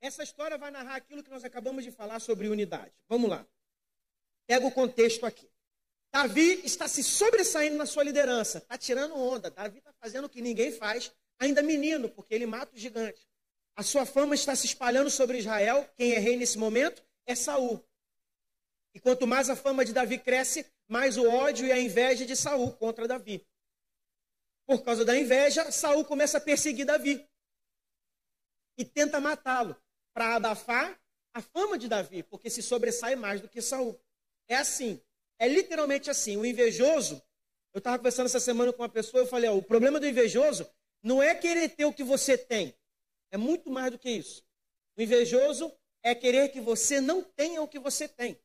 Essa história vai narrar aquilo que nós acabamos de falar sobre unidade. Vamos lá. Pega o contexto aqui. Davi está se sobressaindo na sua liderança, está tirando onda. Davi está fazendo o que ninguém faz, ainda menino, porque ele mata o gigante. A sua fama está se espalhando sobre Israel. Quem é rei nesse momento é Saul. E quanto mais a fama de Davi cresce, mais o ódio e a inveja de Saul contra Davi. Por causa da inveja, Saul começa a perseguir Davi e tenta matá-lo para abafar a fama de Davi, porque se sobressai mais do que Saul. É assim, é literalmente assim. O invejoso, eu estava conversando essa semana com uma pessoa, eu falei, ó, o problema do invejoso não é querer ter o que você tem, é muito mais do que isso. O invejoso é querer que você não tenha o que você tem.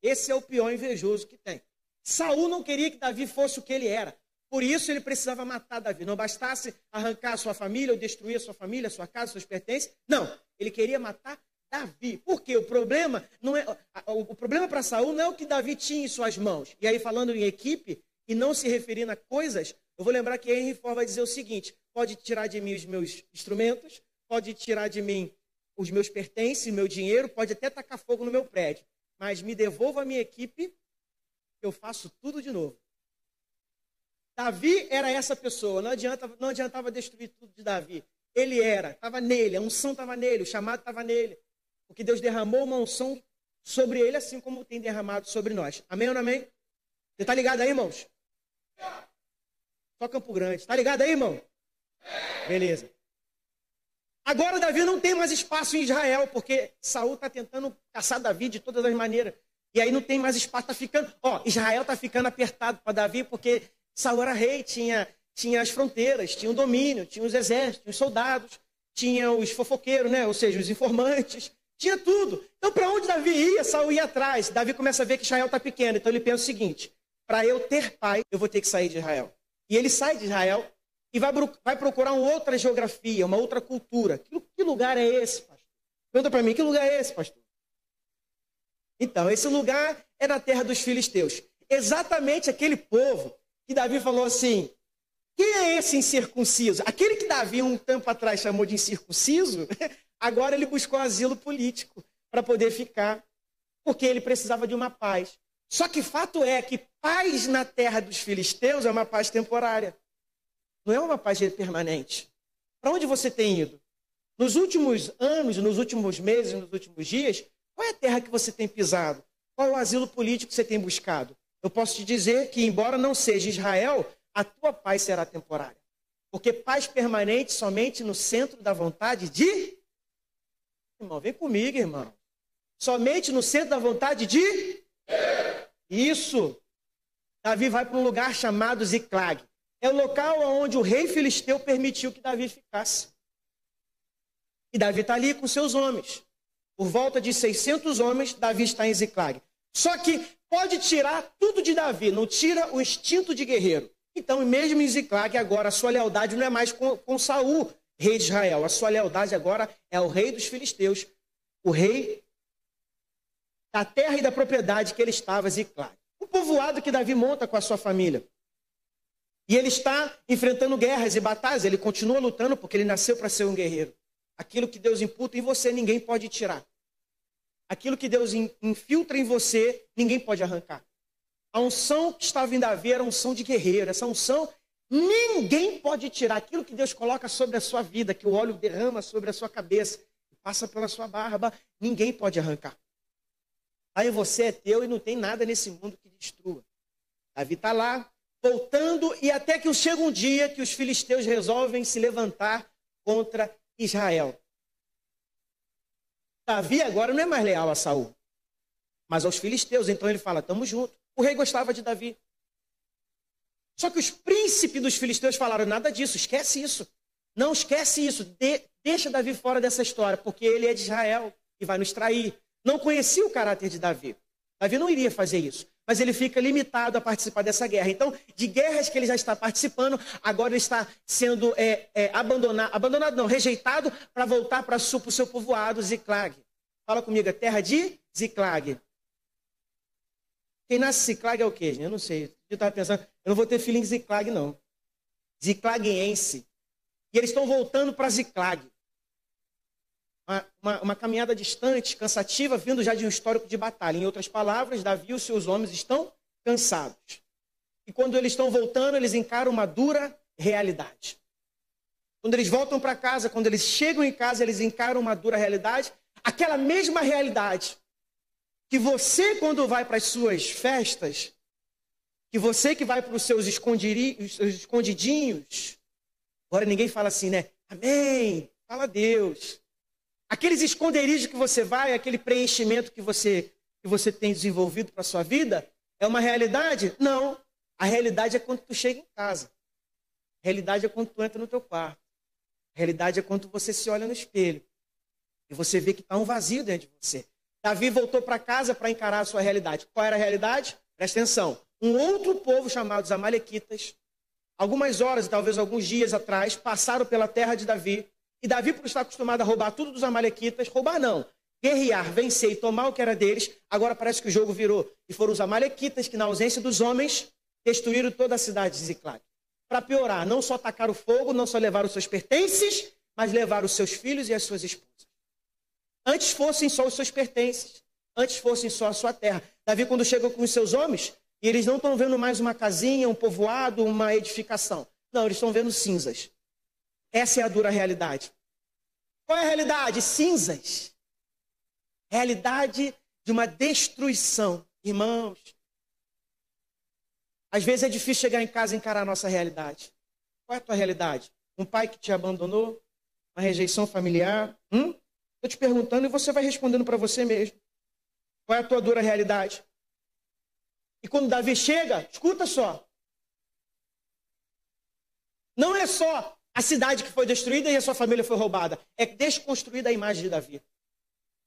Esse é o pior invejoso que tem. Saul não queria que Davi fosse o que ele era. Por isso ele precisava matar Davi. Não bastasse arrancar a sua família ou destruir a sua família, a sua casa, seus pertences. Não, ele queria matar Davi. Por quê? O problema não é o problema para Saul não é o que Davi tinha em suas mãos. E aí falando em equipe e não se referindo a coisas, eu vou lembrar que Henry Ford vai dizer o seguinte: pode tirar de mim os meus instrumentos, pode tirar de mim os meus pertences, meu dinheiro, pode até tacar fogo no meu prédio, mas me devolva a minha equipe, eu faço tudo de novo. Davi era essa pessoa, não, adianta, não adiantava destruir tudo de Davi. Ele era, estava nele, a unção estava nele, o chamado estava nele. Porque Deus derramou uma unção sobre ele, assim como tem derramado sobre nós. Amém ou não amém? Você está ligado aí, irmãos? Só Campo Grande. Está ligado aí, irmão? Beleza. Agora Davi não tem mais espaço em Israel, porque Saul está tentando caçar Davi de todas as maneiras. E aí não tem mais espaço, está ficando. Ó, Israel está ficando apertado para Davi, porque Saul era rei, tinha, tinha as fronteiras, tinha o domínio, tinha os exércitos, tinha os soldados, tinha os fofoqueiros, né? ou seja, os informantes, tinha tudo. Então, para onde Davi ia, Saul ia atrás. Davi começa a ver que Israel está pequeno, então ele pensa o seguinte: para eu ter pai, eu vou ter que sair de Israel. E ele sai de Israel e vai, vai procurar uma outra geografia, uma outra cultura. Que, que lugar é esse, pastor? Pergunta para mim, que lugar é esse, pastor? Então, esse lugar é na terra dos filisteus. Exatamente aquele povo que Davi falou assim: quem é esse incircunciso? Aquele que Davi um tempo atrás chamou de incircunciso, agora ele buscou asilo político para poder ficar, porque ele precisava de uma paz. Só que fato é que paz na terra dos filisteus é uma paz temporária, não é uma paz permanente. Para onde você tem ido? Nos últimos anos, nos últimos meses, nos últimos dias, qual é a terra que você tem pisado? Qual é o asilo político que você tem buscado? Eu posso te dizer que, embora não seja Israel, a tua paz será temporária. Porque paz permanente somente no centro da vontade de. Irmão, vem comigo, irmão. Somente no centro da vontade de. Isso. Davi vai para um lugar chamado Ziclag. É o local onde o rei filisteu permitiu que Davi ficasse. E Davi está ali com seus homens. Por volta de 600 homens, Davi está em Ziclag. Só que pode tirar tudo de Davi, não tira o instinto de guerreiro. Então, mesmo em Ziclag, agora a sua lealdade não é mais com, com Saul, rei de Israel. A sua lealdade agora é o rei dos filisteus, o rei da terra e da propriedade que ele estava, Ziclag. O povoado que Davi monta com a sua família. E ele está enfrentando guerras e batalhas, ele continua lutando porque ele nasceu para ser um guerreiro. Aquilo que Deus imputa em você, ninguém pode tirar. Aquilo que Deus infiltra em você, ninguém pode arrancar. A unção que estava em Davi era a unção de guerreiro. Essa unção, ninguém pode tirar. Aquilo que Deus coloca sobre a sua vida, que o óleo derrama sobre a sua cabeça, passa pela sua barba, ninguém pode arrancar. Aí você é teu e não tem nada nesse mundo que destrua. Davi está lá, voltando, e até que chega um dia que os filisteus resolvem se levantar contra Israel. Davi agora não é mais leal a Saul, mas aos filisteus. Então ele fala: estamos juntos. O rei gostava de Davi. Só que os príncipes dos filisteus falaram: nada disso, esquece isso. Não esquece isso. De, deixa Davi fora dessa história, porque ele é de Israel e vai nos trair. Não conhecia o caráter de Davi. Davi não iria fazer isso. Mas ele fica limitado a participar dessa guerra. Então, de guerras que ele já está participando, agora ele está sendo é, é, abandonado, abandonado não, rejeitado para voltar para o seu povoado, Ziclag. Fala comigo, é terra de Ziclag. Quem nasce Ziclag é o quê, gente? Eu não sei. Eu estava pensando, eu não vou ter filho em Ziclag, não. Ziclaguense. E eles estão voltando para Ziclag. uma, uma, uma, caminhada distante, cansativa, vindo já de um histórico de batalha. Em outras palavras, Davi e os seus homens estão cansados. E quando eles estão voltando, eles encaram uma dura realidade. Quando eles voltam para casa, quando eles chegam em casa, eles encaram uma dura realidade. Aquela mesma realidade que você, quando vai para as suas festas, que você que vai para os seus escondidinhos, agora ninguém fala assim, né? Amém, fala Deus. Aqueles esconderijos que você vai, aquele preenchimento que você, que você tem desenvolvido para a sua vida, é uma realidade? Não. A realidade é quando tu chega em casa. A realidade é quando tu entra no teu quarto. A realidade é quando você se olha no espelho e você vê que está um vazio dentro de você. Davi voltou para casa para encarar a sua realidade. Qual era a realidade? Presta atenção um outro povo chamado os Amalequitas, algumas horas e talvez alguns dias atrás, passaram pela terra de Davi. E Davi, por estar acostumado a roubar tudo dos Amalequitas, roubar não, guerrear, vencer e tomar o que era deles, agora parece que o jogo virou. E foram os Amalequitas que, na ausência dos homens, destruíram toda a cidade de Ziclag. Para piorar, não só atacaram fogo, não só levaram os seus pertences, mas levaram os seus filhos e as suas esposas. Antes fossem só os seus pertences, antes fossem só a sua terra. Davi, quando chegou com os seus homens, e eles não estão vendo mais uma casinha, um povoado, uma edificação. Não, eles estão vendo cinzas. Essa é a dura realidade. Qual é a realidade? Cinzas. Realidade de uma destruição. Irmãos, às vezes é difícil chegar em casa e encarar a nossa realidade. Qual é a tua realidade? Um pai que te abandonou? Uma rejeição familiar? Hum? Estou te perguntando e você vai respondendo para você mesmo. Qual é a tua dura realidade? E quando Davi chega, escuta só. Não é só a cidade que foi destruída e a sua família foi roubada. É desconstruída a imagem de Davi.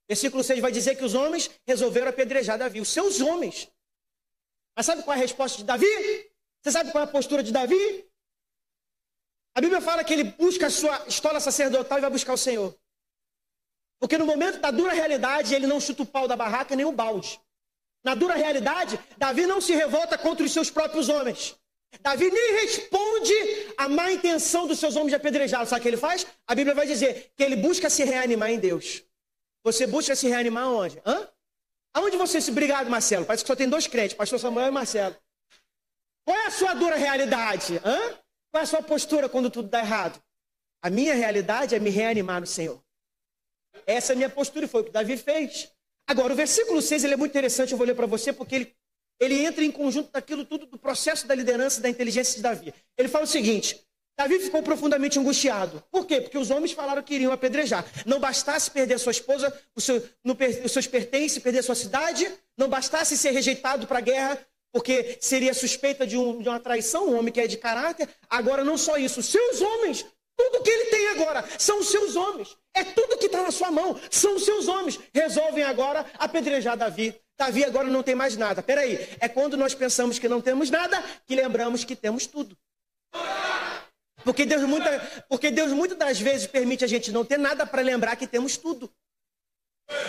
Versículo 6 vai dizer que os homens resolveram apedrejar Davi. Os seus homens. Mas sabe qual é a resposta de Davi? Você sabe qual é a postura de Davi? A Bíblia fala que ele busca a sua estola sacerdotal e vai buscar o Senhor. Porque no momento da dura realidade, ele não chuta o pau da barraca nem o balde. Na dura realidade, Davi não se revolta contra os seus próprios homens. Davi nem responde à má intenção dos seus homens de apedrejá-lo. Sabe o que ele faz? A Bíblia vai dizer que ele busca se reanimar em Deus. Você busca se reanimar onde? Hã? Aonde você se. Obrigado, Marcelo. Parece que só tem dois crentes, Pastor Samuel e Marcelo. Qual é a sua dura realidade? Hã? Qual é a sua postura quando tudo dá errado? A minha realidade é me reanimar no Senhor. Essa é a minha postura e foi o que Davi fez. Agora, o versículo 6 ele é muito interessante, eu vou ler para você, porque ele, ele entra em conjunto daquilo tudo, do processo da liderança da inteligência de Davi. Ele fala o seguinte: Davi ficou profundamente angustiado. Por quê? Porque os homens falaram que iriam apedrejar. Não bastasse perder sua esposa, seu, no, os seus pertences, perder sua cidade, não bastasse ser rejeitado para a guerra, porque seria suspeita de, um, de, uma traição, um homem que é de caráter. Agora, não só isso, seus homens tudo que ele tem agora são os seus homens. É tudo que está na sua mão. São os seus homens. Resolvem agora apedrejar Davi. Davi agora não tem mais nada. Peraí, é quando nós pensamos que não temos nada que lembramos que temos tudo. Porque Deus, muita, porque Deus muitas das vezes permite a gente não ter nada para lembrar que temos tudo.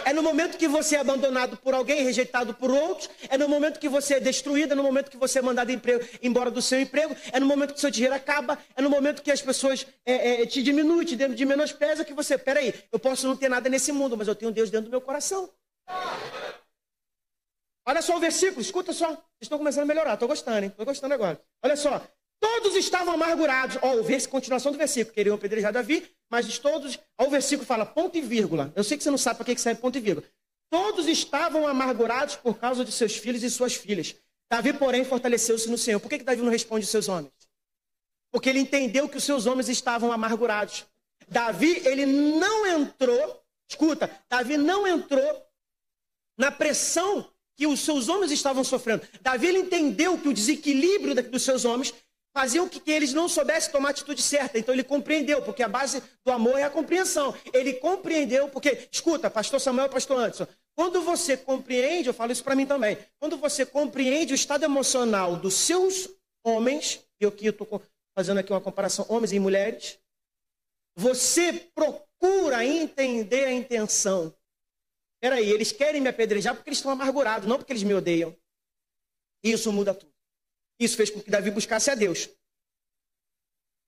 É no momento que você é abandonado por alguém, rejeitado por outros, é no momento que você é destruído, é no momento que você é mandado emprego, embora do seu emprego, é no momento que seu dinheiro acaba, é no momento que as pessoas é, é, te diminuem, te de menospreza, que você, peraí, eu posso não ter nada nesse mundo, mas eu tenho Deus dentro do meu coração. Olha só o versículo, escuta só. Estão começando a melhorar, estou gostando, hein? Estou gostando agora. Olha só. Todos estavam amargurados. Ó, oh, continuação do versículo. Queriam apedrejar Davi, mas todos. Ó, o versículo fala ponto e vírgula. Eu sei que você não sabe para que serve ponto e vírgula. Todos estavam amargurados por causa de seus filhos e suas filhas. Davi, porém, fortaleceu-se no Senhor. Por que, que Davi não responde aos seus homens? Porque ele entendeu que os seus homens estavam amargurados. Davi, ele não entrou, escuta, Davi não entrou na pressão que os seus homens estavam sofrendo. Davi ele entendeu que o desequilíbrio dos seus homens faziam que eles não soubessem tomar a atitude certa. Então ele compreendeu, porque a base do amor é a compreensão. Ele compreendeu, porque, escuta, pastor Samuel pastor Anderson, quando você compreende, eu falo isso para mim também, quando você compreende o estado emocional dos seus homens, e eu estou fazendo aqui uma comparação homens e mulheres, você procura entender a intenção. Peraí, eles querem me apedrejar porque eles estão amargurados, não porque eles me odeiam. Isso muda tudo. Isso fez com que Davi buscasse a Deus.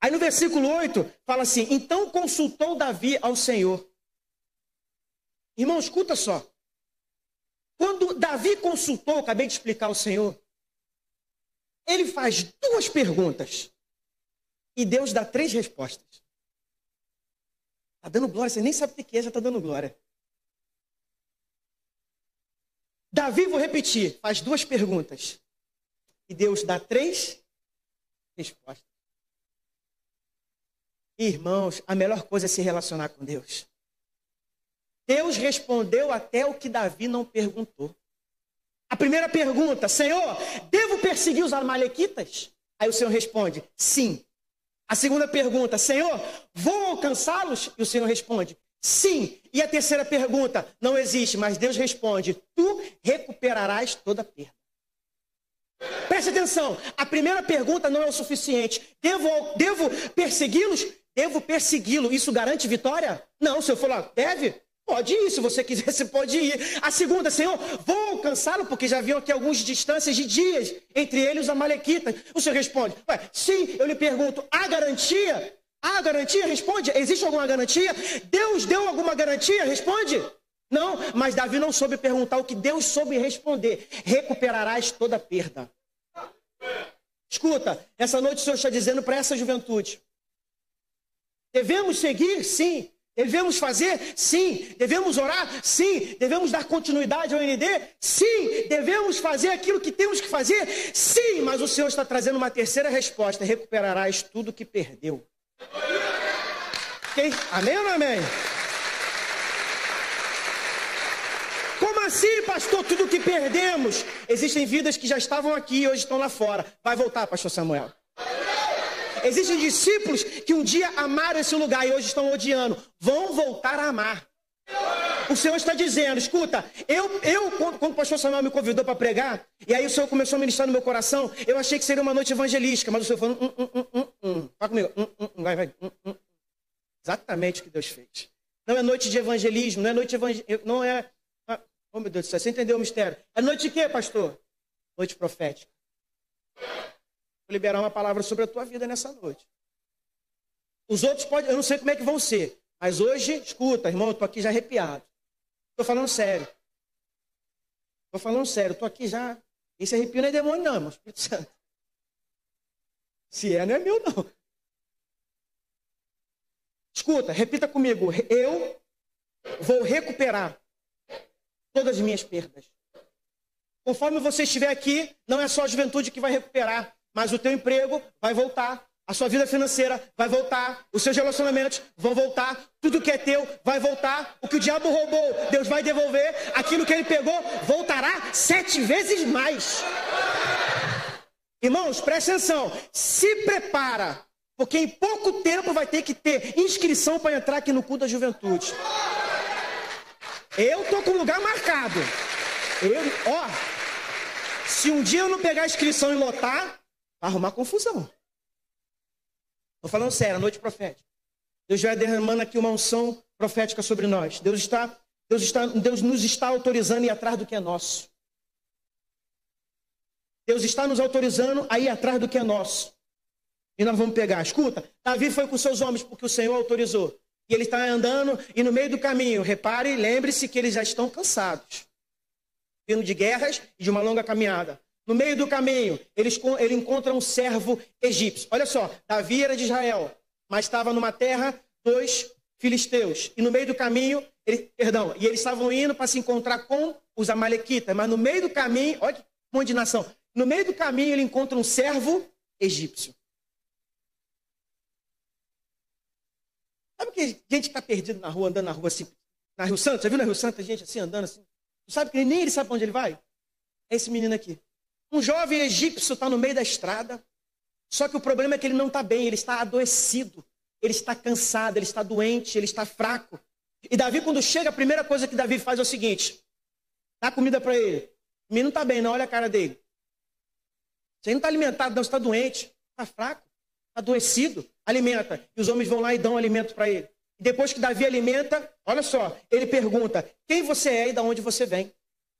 Aí no versículo 8 fala assim: Então consultou Davi ao Senhor. Irmão, escuta só. Quando Davi consultou, acabei de explicar ao Senhor, ele faz duas perguntas e Deus dá três respostas. Está dando glória, você nem sabe o que é, já está dando glória. Davi, vou repetir, faz duas perguntas e Deus dá três respostas. Irmãos, a melhor coisa é se relacionar com Deus. Deus respondeu até o que Davi não perguntou. A primeira pergunta, Senhor, devo perseguir os amalequitas? Aí o Senhor responde, sim. A segunda pergunta, Senhor, vou alcançá-los? E o Senhor responde, sim. E a terceira pergunta, não existe, mas Deus responde, tu recuperarás toda a perda. Preste atenção, a primeira pergunta não é o suficiente. Devo, devo persegui-los? Devo persegui-lo. Isso garante vitória? Não, se eu lá, deve? Pode ir, se você quiser, você pode ir. A segunda, Senhor, vou alcançá-lo, porque já haviam aqui algumas distâncias de dias entre ele e os amalequitas. O Senhor responde, Ué, sim, eu lhe pergunto, há garantia? Há garantia? Responde, existe alguma garantia? Deus deu alguma garantia? Responde. Não, mas Davi não soube perguntar o que Deus soube responder. Recuperarás toda perda. Escuta, essa noite o Senhor está dizendo para essa juventude. Devemos seguir? Sim. Devemos fazer? Sim. Devemos orar? Sim. Devemos dar continuidade ao ND? Sim. Devemos fazer aquilo que temos que fazer? Sim. Mas o Senhor está trazendo uma terceira resposta: recuperarás tudo que perdeu. Okay? Amém ou não amém? Como assim, pastor? Tudo que perdemos? Existem vidas que já estavam aqui e hoje estão lá fora. Vai voltar, pastor Samuel. Existem discípulos que um dia amaram esse lugar e hoje estão odiando. Vão voltar a amar. O Senhor está dizendo, escuta, eu, eu quando, quando o pastor Samuel me convidou para pregar, e aí o Senhor começou a ministrar no meu coração, eu achei que seria uma noite evangelística, mas o Senhor falou, hum, hum, hum, hum, hum. Fala comigo, hum, hum, hum, vai, vai, hum, hum. Exatamente o que Deus fez. Não é noite de evangelismo, não é noite evangel... não é. Oh meu Deus do céu, você entendeu o mistério? É noite de quê, pastor? Noite profética. Vou liberar uma palavra sobre a tua vida nessa noite. Os outros podem, eu não sei como é que vão ser, mas hoje, escuta, irmão, eu estou aqui já arrepiado. Estou falando sério. Estou falando sério, estou aqui já. Esse arrepio não é demônio, não, irmão, Espírito Santo. Se é, não é meu, não. Escuta, repita comigo. Eu vou recuperar todas as minhas perdas. Conforme você estiver aqui, não é só a juventude que vai recuperar mas o teu emprego vai voltar, a sua vida financeira vai voltar, os seus relacionamentos vão voltar, tudo que é teu vai voltar, o que o diabo roubou, Deus vai devolver, aquilo que ele pegou voltará sete vezes mais. Irmãos, presta atenção, se prepara, porque em pouco tempo vai ter que ter inscrição para entrar aqui no culto da juventude. Eu tô com o lugar marcado. Eu, ó, se um dia eu não pegar a inscrição e lotar, arrumar confusão. Estou falando sério, a noite profética. Deus vai derramando aqui uma unção profética sobre nós. Deus está, Deus está, Deus nos está autorizando a ir atrás do que é nosso. Deus está nos autorizando a ir atrás do que é nosso. E nós vamos pegar. Escuta, Davi foi com seus homens porque o Senhor autorizou. E ele está andando e no meio do caminho, repare lembre-se que eles já estão cansados. Vindo de guerras e de uma longa caminhada. No meio do caminho, eles, ele encontra um servo egípcio. Olha só, Davi era de Israel, mas estava numa terra dos filisteus. E no meio do caminho, ele, perdão, e eles estavam indo para se encontrar com os amalequitas. Mas no meio do caminho, olha que monte de nação. No meio do caminho, ele encontra um servo egípcio. Sabe que gente está perdido na rua, andando na rua assim, na Rio Santo? Já viu na Rio Santo, gente assim, andando assim? Sabe que nem ele sabe para onde ele vai? É esse menino aqui. Um jovem egípcio está no meio da estrada, só que o problema é que ele não está bem, ele está adoecido, ele está cansado, ele está doente, ele está fraco. E Davi, quando chega, a primeira coisa que Davi faz é o seguinte: dá comida para ele. O menino está bem, não, olha a cara dele. Você não está alimentado, não, você está doente, está fraco, está adoecido, alimenta. E os homens vão lá e dão alimento para ele. E depois que Davi alimenta, olha só, ele pergunta: quem você é e de onde você vem?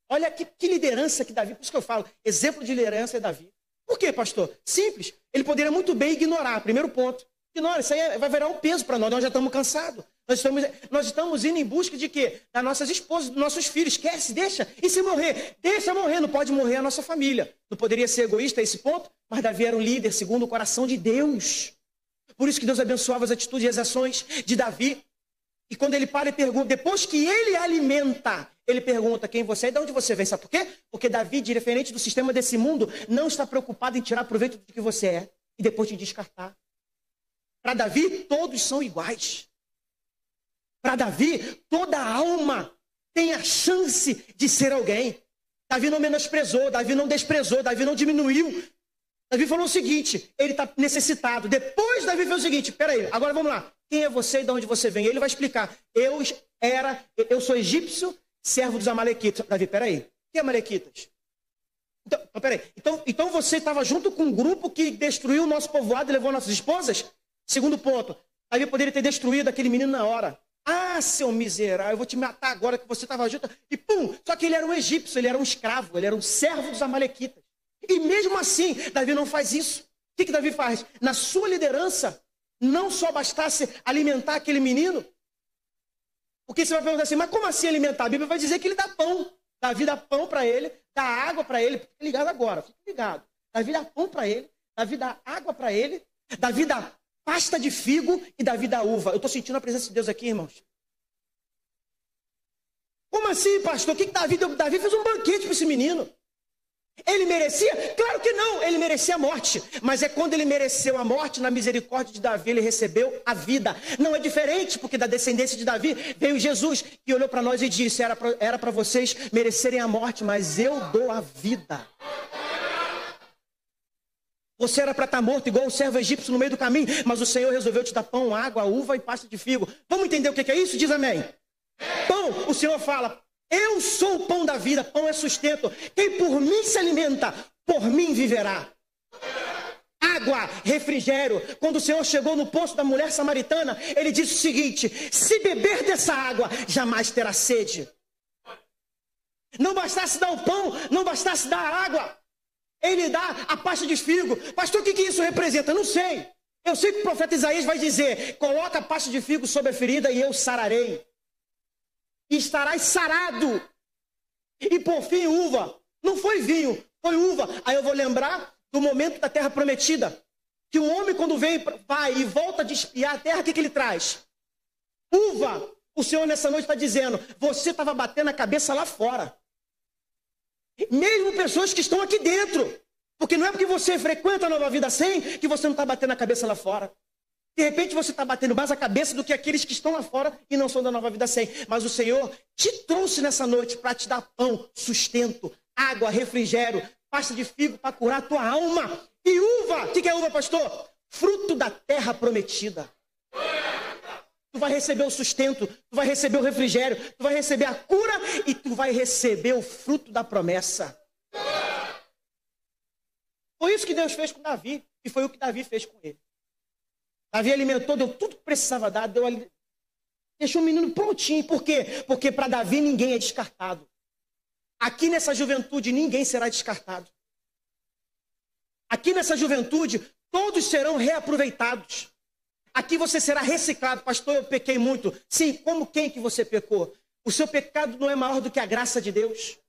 Olha que, que liderança que Davi, por isso que eu falo, exemplo de liderança é Davi. Por quê, pastor? Simples. Ele poderia muito bem ignorar, primeiro ponto. Ignora, isso aí é, vai virar um peso para nós, nós já estamos cansados. Nós estamos, nós estamos indo em busca de quê? Das nossas esposas, dos nossos filhos. Esquece, deixa. E se morrer? Deixa morrer. Não pode morrer a nossa família. Não poderia ser egoísta a esse ponto? Mas Davi era um líder segundo o coração de Deus. Por isso que Deus abençoava as atitudes e as ações de Davi. E quando ele para e pergunta, depois que ele alimenta, ele pergunta quem você é e de onde você vem. Sabe por quê? Porque Davi, diferente do sistema desse mundo, não está preocupado em tirar proveito do que você é e depois te descartar. Para Davi, todos são iguais. Para Davi, toda alma tem a chance de ser alguém. Davi não menosprezou, Davi não desprezou, Davi não diminuiu. Davi falou o seguinte: ele está necessitado. Depois, Davi fez o seguinte: peraí, agora vamos lá. Quem é você e de onde você vem? Ele vai explicar. Eu era, eu sou egípcio, servo dos Amalequitas. Davi, peraí. Que Amalequitas? Então, peraí. Então, então você estava junto com um grupo que destruiu o nosso povoado e levou nossas esposas? Segundo ponto. Davi poderia ter destruído aquele menino na hora. Ah, seu miserável, eu vou te matar agora que você estava junto. E pum! Só que ele era um egípcio, ele era um escravo, ele era um servo dos Amalequitas. E mesmo assim, Davi não faz isso. O que, que Davi faz? Na sua liderança, não só bastasse alimentar aquele menino, porque você vai perguntar assim, mas como assim alimentar? A Bíblia vai dizer que ele dá pão. Davi dá pão para ele, dá água para ele. Fica ligado agora, fica ligado. Davi dá pão para ele, Davi dá água para ele, Davi dá pasta de figo e Davi dá uva. Eu estou sentindo a presença de Deus aqui, irmãos. Como assim, pastor? O que, que Davi deu? Davi fez um banquete para esse menino. Ele merecia? Claro que não, ele merecia a morte. Mas é quando ele mereceu a morte, na misericórdia de Davi, ele recebeu a vida. Não é diferente, porque da descendência de Davi veio Jesus, que olhou para nós e disse: Era para vocês merecerem a morte, mas eu dou a vida. Você era para estar tá morto, igual o servo egípcio no meio do caminho, mas o Senhor resolveu te dar pão, água, uva e pasta de figo. Vamos entender o que é isso? Diz amém. Pão, o Senhor fala, eu sou o pão da vida, pão é sustento. Quem por mim se alimenta, por mim viverá. Água, refrigério. Quando o Senhor chegou no poço da mulher samaritana, ele disse o seguinte: se beber dessa água, jamais terá sede. Não bastasse dar o pão, não bastasse dar a água, ele dá a pasta de figo. Pastor, o que, que isso representa? Não sei. Eu sei que o profeta Isaías vai dizer: coloca a pasta de figo sobre a ferida e eu sararei e estarás sarado. E por fim, uva. Não foi vinho, foi uva. Aí eu vou lembrar do momento da terra prometida. Que o homem, quando vem, vai e volta de espiar a terra, o que, que ele traz? Uva. O Senhor nessa noite está dizendo: você estava batendo a cabeça lá fora. Mesmo pessoas que estão aqui dentro. Porque não é porque você frequenta a nova vida sem que você não está batendo a cabeça lá fora. De repente você está batendo mais a cabeça do que aqueles que estão lá fora e não são da nova vida sem. Mas o Senhor te trouxe nessa noite para te dar pão, sustento, água, refrigério, pasta de figo para curar a tua alma. E uva, o que, que é uva, pastor? Fruto da terra prometida. Tu vai receber o sustento, tu vai receber o refrigério, tu vai receber a cura e tu vai receber o fruto da promessa. Foi isso que Deus fez com Davi e foi o que Davi fez com ele. Davi alimentou, deu tudo que precisava dar, deu, deixou o menino prontinho. Por quê? Porque para Davi ninguém é descartado. Aqui nessa juventude ninguém será descartado. Aqui nessa juventude todos serão reaproveitados. Aqui você será reciclado. Pastor, eu pequei muito. Sim, como quem que você pecou? O seu pecado não é maior do que a graça de Deus.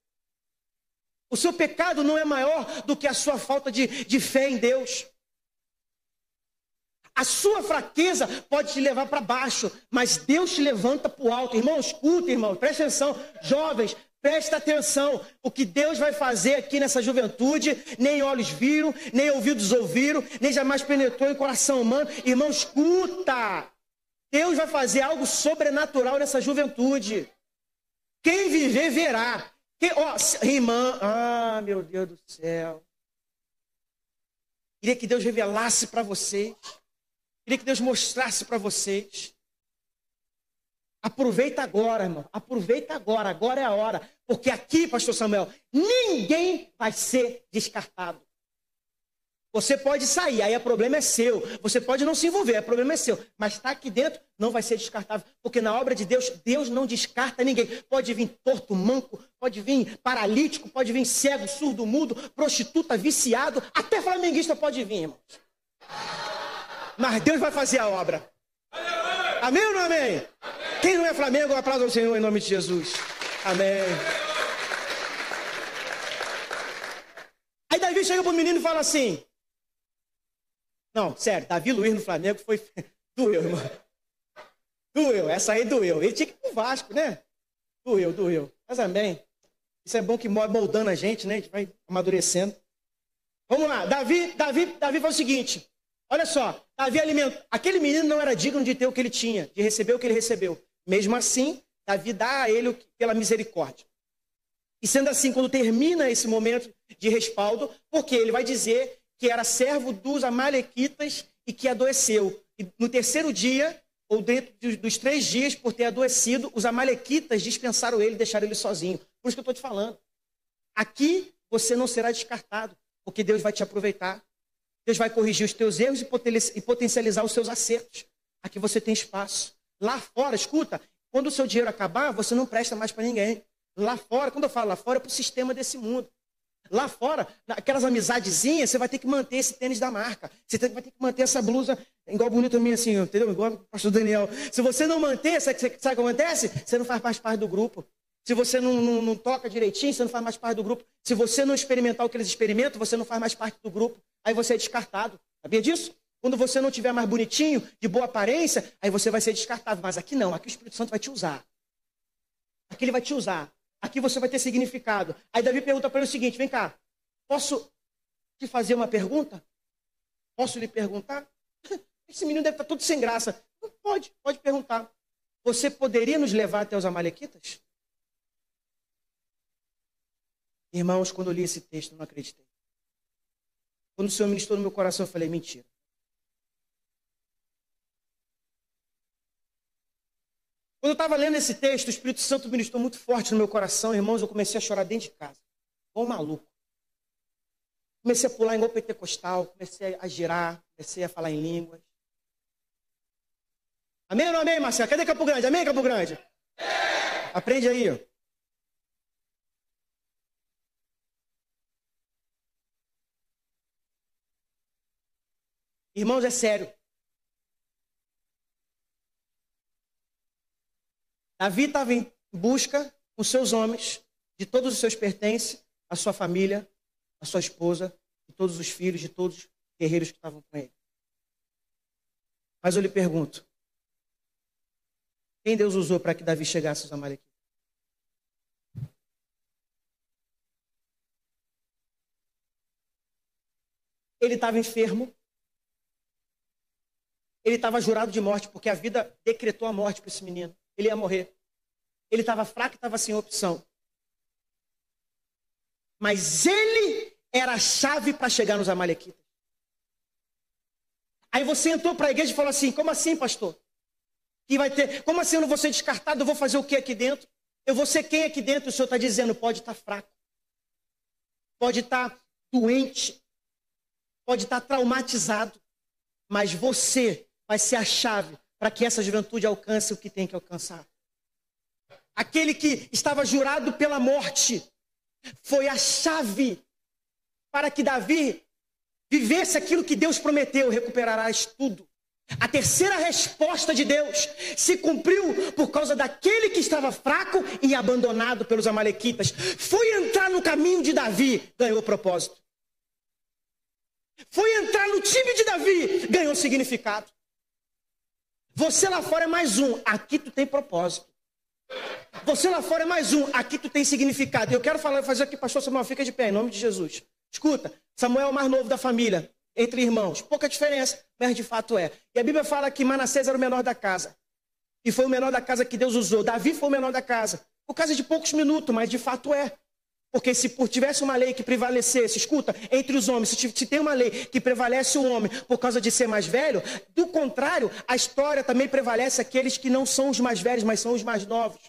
O seu pecado não é maior do que a sua falta de, de fé em Deus. A sua fraqueza pode te levar para baixo, mas Deus te levanta para o alto. Irmão, escuta, irmão, presta atenção. Jovens, presta atenção. O que Deus vai fazer aqui nessa juventude, nem olhos viram, nem ouvidos ouviram, nem jamais penetrou em coração humano. Irmão, escuta. Deus vai fazer algo sobrenatural nessa juventude. Quem viver, verá. Quem, ó, irmã, ah, meu Deus do céu. Queria que Deus revelasse para vocês Queria que Deus mostrasse para vocês. Aproveita agora, irmão. Aproveita agora. Agora é a hora. Porque aqui, pastor Samuel, ninguém vai ser descartado. Você pode sair, aí o problema é seu. Você pode não se envolver, o problema é seu. Mas está aqui dentro, não vai ser descartável. Porque na obra de Deus, Deus não descarta ninguém. Pode vir torto, manco, pode vir paralítico, pode vir cego, surdo, mudo, prostituta, viciado, até flamenguista pode vir, irmãos mas Deus vai fazer a obra. Amém ou não amém? Quem não é Flamengo, aplauda ao Senhor em nome de Jesus. Amém. Aí Davi chega pro menino e fala assim: Não, sério, Davi Luiz no Flamengo foi. Doeu, irmão. Doeu, essa aí doeu. Ele tinha que ir pro Vasco, né? Doeu, doeu. Mas amém. Isso é bom que moldando a gente, né? A gente vai amadurecendo. Vamos lá, Davi, Davi, Davi faz o seguinte: olha só, Davi alimentou. Aquele menino não era digno de ter o que ele tinha, de receber o que ele recebeu. Mesmo assim, Davi dá a ele pela misericórdia. E sendo assim, quando termina esse momento de respaldo, porque ele vai dizer que era servo dos Amalequitas e que adoeceu. E no terceiro dia, ou dentro dos três dias, por ter adoecido, os Amalequitas dispensaram ele deixaram ele sozinho. Por isso que eu estou te falando. Aqui você não será descartado, porque Deus vai te aproveitar. Deus vai corrigir os teus erros e potencializar os seus acertos. Aqui você tem espaço. Lá fora, escuta, quando o seu dinheiro acabar, você não presta mais para ninguém. Lá fora, quando eu falo lá fora, é para o sistema desse mundo. Lá fora, aquelas amizadezinhas, você vai ter que manter esse tênis da marca. Você vai ter que manter essa blusa igual bonito minha assim, entendeu? Igual o pastor Daniel. Se você não manter, sabe, o que acontece? Você não faz mais parte do grupo. Se você não, não, não, toca direitinho, você não faz mais parte do grupo. Se você não experimentar o que eles experimentam, você não faz mais parte do grupo. Aí você é descartado. Sabia disso? Quando você não tiver mais bonitinho, de boa aparência, aí você vai ser descartado. Mas aqui não, aqui o Espírito Santo vai te usar. Aqui ele vai te usar. Aqui você vai ter significado. Aí Davi pergunta para ele o seguinte: vem cá, posso te fazer uma pergunta? Posso lhe perguntar? Esse menino deve estar todo sem graça. Pode, pode perguntar. Você poderia nos levar até os Amalequitas? Irmãos, quando eu li esse texto, eu não acreditei. Quando o Senhor ministrou no meu coração, eu falei: mentira. Quando eu estava lendo esse texto, o Espírito Santo ministrou muito forte no meu coração, irmãos, eu comecei a chorar dentro de casa. Igual um maluco. Comecei a pular igual pentecostal, comecei a girar, comecei a falar em línguas. Amém ou não amém, Marcelo? Cadê Campo Grande? Amém, Campo Grande? Aprende aí. Irmãos, é sério. Davi estava em busca com seus homens, de todos os seus pertences, a sua família, a sua esposa, e todos os filhos de todos os guerreiros que estavam com ele. Mas eu lhe pergunto: quem Deus usou para que Davi chegasse aos Amalequitas? Ele estava enfermo. Ele estava jurado de morte, porque a vida decretou a morte para esse menino ele ia morrer. Ele estava fraco e estava sem opção. Mas ele era a chave para chegar nos Amalequitas. Aí você entrou para a igreja e falou assim: como assim, pastor? Que vai ter. Como assim eu não vou ser descartado? Eu vou fazer o que aqui dentro? Eu vou ser quem aqui dentro? O senhor está dizendo: pode estar tá fraco, pode estar tá doente, pode estar tá traumatizado, mas você vai ser a chave para que essa juventude alcance o que tem que alcançar. Aquele que estava jurado pela morte foi a chave para que Davi vivesse aquilo que Deus prometeu: recuperarás tudo. A terceira resposta de Deus se cumpriu por causa daquele que estava fraco e abandonado pelos Amalequitas. Foi entrar no caminho de Davi, ganhou propósito. Foi entrar no time de Davi, ganhou significado. Você lá fora é mais um, aqui tu tem propósito. Você lá fora é mais um, aqui tu tem significado. Eu quero falar, fazer aqui, pastor Samuel, fica de pé, em nome de Jesus. Escuta, Samuel é o mais novo da família, entre irmãos. Pouca diferença, mas de fato é. E a Bíblia fala que Manassés era o menor da casa. E foi o menor da casa que Deus usou. Davi foi o menor da casa. Por causa de poucos minutos, mas de fato é. Porque se tivesse uma lei que prevalecesse, escuta, entre os homens, se, se tem uma lei que prevalece o homem por causa de ser mais velho, do contrário, a história também prevalece aqueles que não são os mais velhos, mas são os mais novos.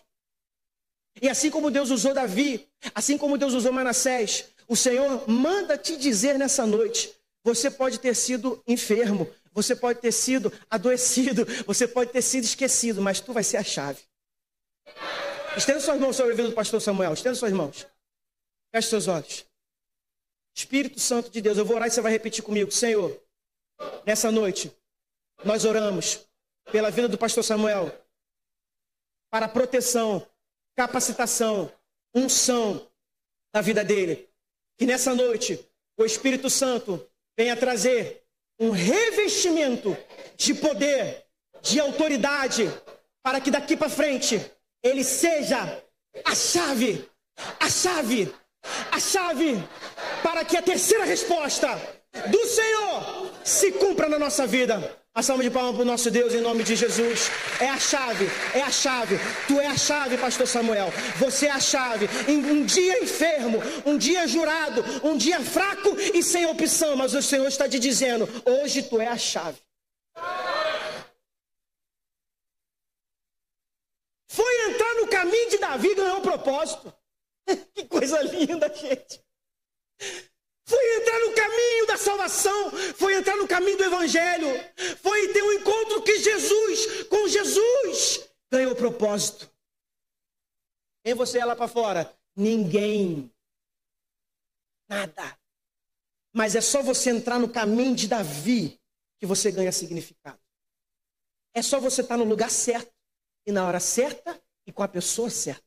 E assim como Deus usou Davi, assim como Deus usou Manassés, o Senhor manda te dizer nessa noite: você pode ter sido enfermo, você pode ter sido adoecido, você pode ter sido esquecido, mas tu vai ser a chave. Estenda suas mãos sobre a vida do pastor Samuel, estenda suas mãos. Feche seus olhos. Espírito Santo de Deus, eu vou orar e você vai repetir comigo. Senhor, nessa noite, nós oramos pela vida do pastor Samuel. para proteção, capacitação, unção da vida dele. Que nessa noite o Espírito Santo venha trazer um revestimento de poder, de autoridade, para que daqui para frente ele seja a chave, a chave, a chave para que a terceira resposta do Senhor se cumpra na nossa vida. A salva de palmas para o nosso Deus em nome de Jesus. É a chave, é a chave. Tu é a chave, pastor Samuel. Você é a chave. Um dia enfermo, um dia jurado, um dia fraco e sem opção, mas o Senhor está te dizendo: hoje tu é a chave. Foi entrar no caminho de Davi e ganhou o propósito. que coisa linda, gente. Foi entrar no caminho da salvação, foi entrar no caminho do evangelho, foi ter um encontro que Jesus, com Jesus, ganhou propósito. Quem você é lá para fora? Ninguém. Nada. Mas é só você entrar no caminho de Davi que você ganha significado. É só você estar no lugar certo, e na hora certa, e com a pessoa certa.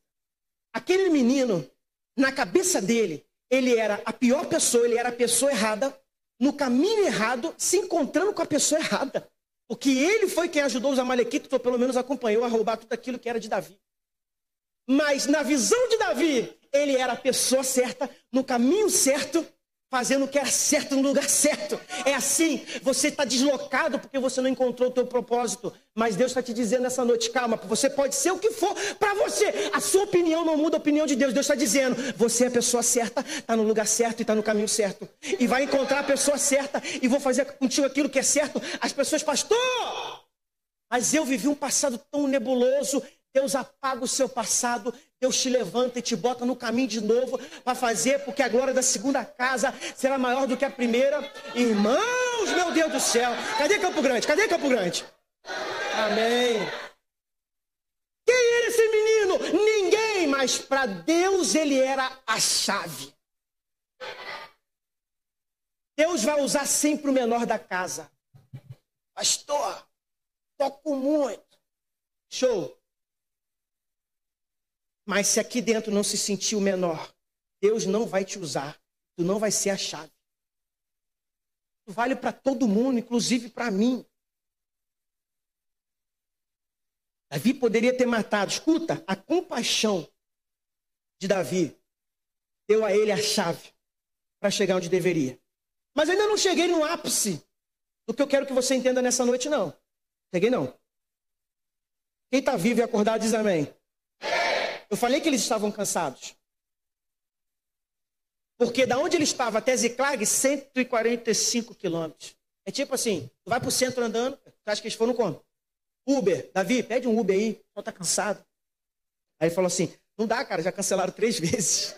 Aquele menino, na cabeça dele, ele era a pior pessoa, ele era a pessoa errada, no caminho errado, se encontrando com a pessoa errada. Porque ele foi quem ajudou os amalequitas, ou pelo menos acompanhou a roubar tudo aquilo que era de Davi. Mas na visão de Davi, ele era a pessoa certa, no caminho certo, fazendo o que era certo no lugar certo. É assim, você está deslocado porque você não encontrou o teu propósito. Mas Deus está te dizendo nessa noite, calma, você pode ser o que for para você. A sua opinião não muda a opinião de Deus. Deus está dizendo, você é a pessoa certa, está no lugar certo e está no caminho certo. E vai encontrar a pessoa certa e vou fazer contigo aquilo que é certo. As pessoas, pastor, mas eu vivi um passado tão nebuloso. Deus apaga o seu passado, Deus te levanta e te bota no caminho de novo para fazer, porque a glória da segunda casa será maior do que a primeira. Irmãos, meu Deus do céu, cadê Campo Grande? Cadê Campo Grande? Amém. Quem era esse menino? Ninguém, mas para Deus ele era a chave. Deus vai usar sempre o menor da casa. Pastor, toco muito. Show. Mas se aqui dentro não se sentir o menor, Deus não vai te usar. Tu não vai ser a chave. Tu vale para todo mundo, inclusive para mim. Davi poderia ter matado. Escuta, a compaixão de Davi deu a ele a chave para chegar onde deveria. Mas ainda não cheguei no ápice do que eu quero que você entenda nessa noite, não. Cheguei não. Quem está vivo e acordado diz amém. Eu falei que eles estavam cansados. Porque da onde ele estava até Ziclag, 145 quilômetros. É tipo assim, tu vai para o centro andando, tu acha que eles foram como? Uber, Davi, pede um Uber aí, só tá cansado. Aí ele falou assim, não dá, cara, já cancelaram três vezes.